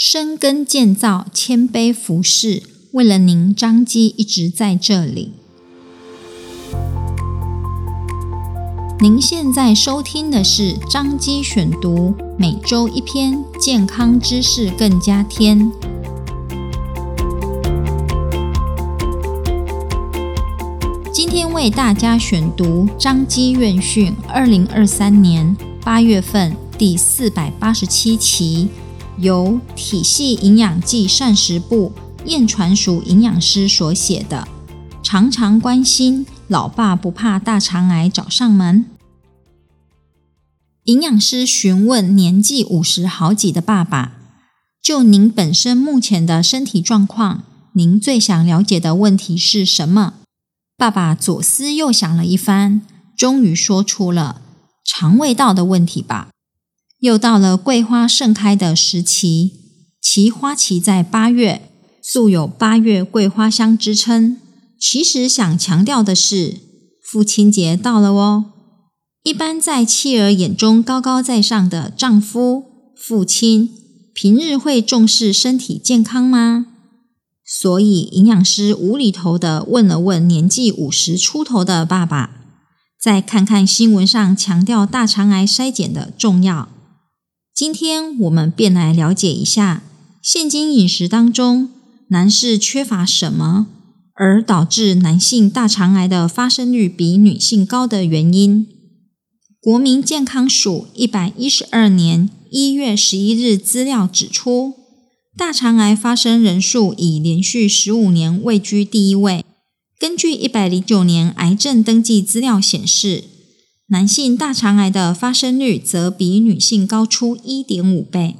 深耕建造，谦卑服侍，为了您，张基一直在这里。您现在收听的是张基选读，每周一篇健康知识，更加添。今天为大家选读张基院讯二零二三年八月份第四百八十七期。由体系营养剂膳食部燕传淑营养师所写的，常常关心老爸不怕大肠癌找上门。营养师询问年纪五十好几的爸爸：“就您本身目前的身体状况，您最想了解的问题是什么？”爸爸左思右想了一番，终于说出了肠胃道的问题吧。又到了桂花盛开的时期，其花期在八月，素有“八月桂花香”之称。其实想强调的是，父亲节到了哦。一般在妻儿眼中高高在上的丈夫、父亲，平日会重视身体健康吗？所以营养师无厘头的问了问年纪五十出头的爸爸，再看看新闻上强调大肠癌筛检的重要。今天我们便来了解一下，现今饮食当中男士缺乏什么，而导致男性大肠癌的发生率比女性高的原因。国民健康署一百一十二年一月十一日资料指出，大肠癌发生人数已连续十五年位居第一位。根据一百零九年癌症登记资料显示，男性大肠癌的发生率则比女性高出一点五倍，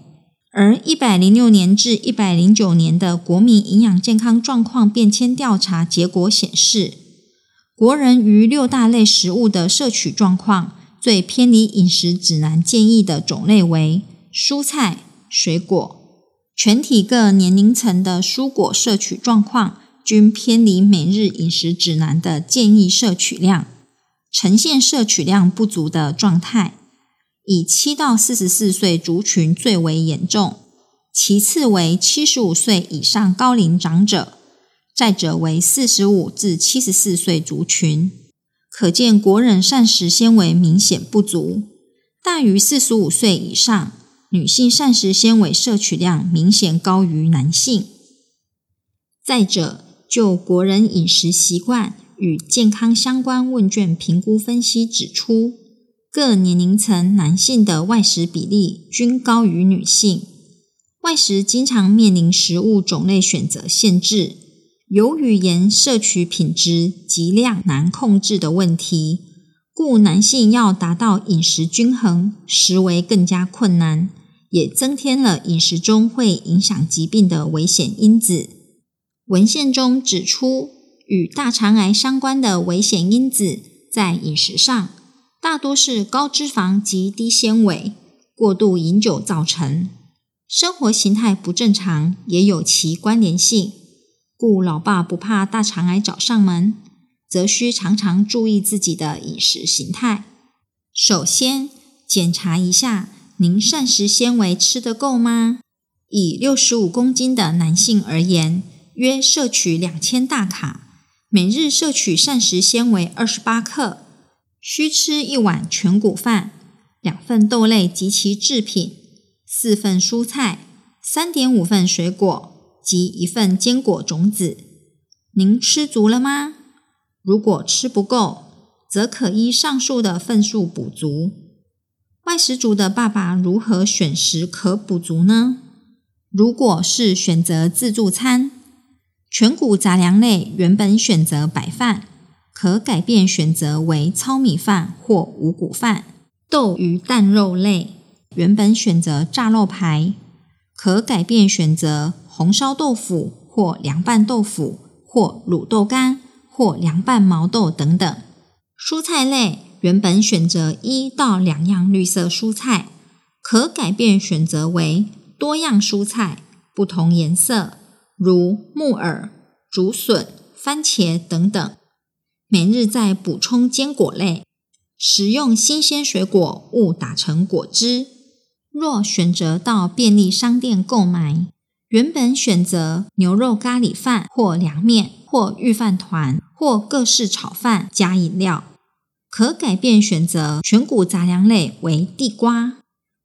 而一百零六年至一百零九年的国民营养健康状况变迁调查结果显示，国人于六大类食物的摄取状况最偏离饮食指南建议的种类为蔬菜、水果，全体各年龄层的蔬果摄取状况均偏离每日饮食指南的建议摄取量。呈现摄取量不足的状态，以七到四十四岁族群最为严重，其次为七十五岁以上高龄长者，再者为四十五至七十四岁族群。可见国人膳食纤维明显不足，大于四十五岁以上女性膳食纤维摄取量明显高于男性。再者，就国人饮食习惯。与健康相关问卷评估分析指出，各年龄层男性的外食比例均高于女性，外食经常面临食物种类选择限制、由于盐摄取品质及量难控制的问题，故男性要达到饮食均衡实为更加困难，也增添了饮食中会影响疾病的危险因子。文献中指出，与大肠癌相关的危险因子，在饮食上大多是高脂肪及低纤维、过度饮酒造成。生活形态不正常也有其关联性，故老爸不怕大肠癌找上门，则需常常注意自己的饮食形态。首先，检查一下您膳食纤维吃得够吗？以六十五公斤的男性而言，约摄取两千大卡。每日摄取膳食纤维二十八克，需吃一碗全谷饭，两份豆类及其制品，四份蔬菜，三点五份水果及一份坚果种子。您吃足了吗？如果吃不够，则可依上述的份数补足。外食族的爸爸如何选食可补足呢？如果是选择自助餐。全谷杂粮类原本选择白饭，可改变选择为糙米饭或五谷饭；豆鱼蛋肉类原本选择炸肉排，可改变选择红烧豆腐或凉拌豆腐，或卤豆干或凉拌毛豆等等。蔬菜类原本选择一到两样绿色蔬菜，可改变选择为多样蔬菜，不同颜色。如木耳、竹笋、番茄等等，每日再补充坚果类，食用新鲜水果勿打成果汁。若选择到便利商店购买，原本选择牛肉咖喱饭或凉面或御饭团或各式炒饭加饮料，可改变选择全谷杂粮类为地瓜，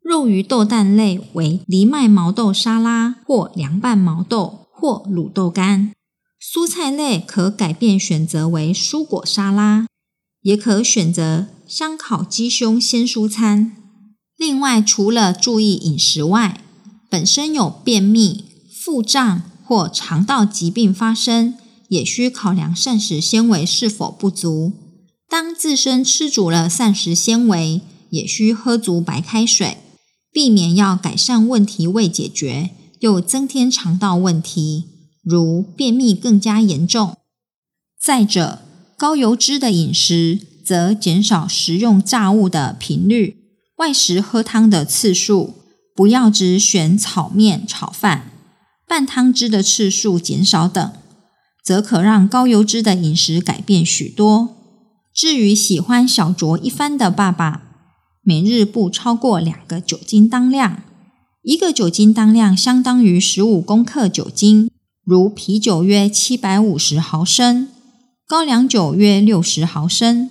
肉鱼豆蛋类为藜麦毛豆沙拉或凉拌毛豆或卤豆干，蔬菜类可改变选择为蔬果沙拉，也可选择香烤鸡胸鲜蔬餐。另外，除了注意饮食外，本身有便秘、腹胀或肠道疾病发生，也需考量膳食纤维是否不足。当自身吃足了膳食纤维，也需喝足白开水，避免要改善问题未解决，又增添肠道问题，如便秘更加严重。再者，高油脂的饮食，则减少食用炸物的频率。外食喝汤的次数，不要只选炒面、炒饭，拌汤汁的次数减少等，则可让高油脂的饮食改变许多。至于喜欢小酌一番的爸爸，每日不超过两个酒精当量，一个酒精当量相当于十五公克酒精，如啤酒约七百五十毫升，高粱酒约六十毫升。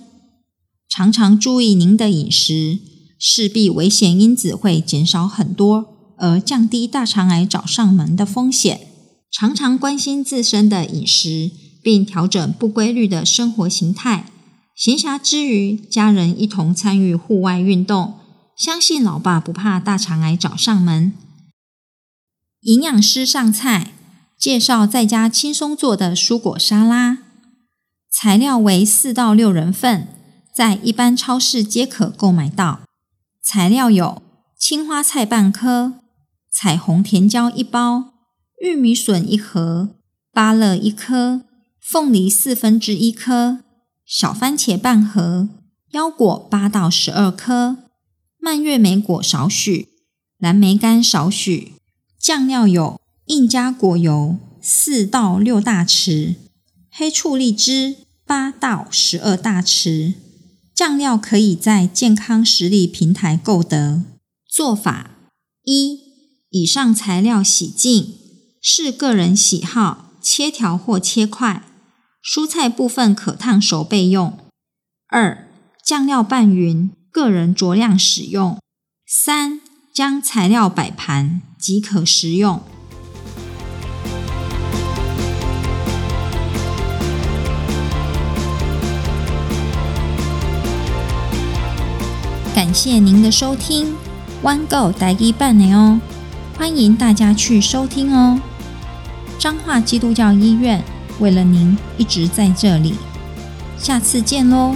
常常注意您的饮食。势必危险因子会减少很多，而降低大肠癌找上门的风险。常常关心自身的饮食，并调整不规律的生活形态。闲暇之余，家人一同参与户外运动，相信老爸不怕大肠癌找上门。营养师上菜，介绍在家轻松做的蔬果沙拉。材料为四到六人份，在一般超市皆可购买到。材料有青花菜半颗、彩虹甜椒一包、玉米笋一盒、芭乐一颗、凤梨四分之一颗、小番茄半盒、腰果八到十二颗、蔓越莓果少许、蓝莓干少许。酱料有印加果油四到六大匙、黑醋栗汁八到十二大匙。酱料可以在健康食力平台购得。做法一：以上材料洗净，视个人喜好切条或切块。蔬菜部分可烫熟备用。二：酱料拌匀，个人酌量使用。三：将材料摆盘即可食用。感谢您的收听，One Go 台语伴的哦，欢迎大家去收听哦。彰化基督教医院为了您一直在这里，下次见喽。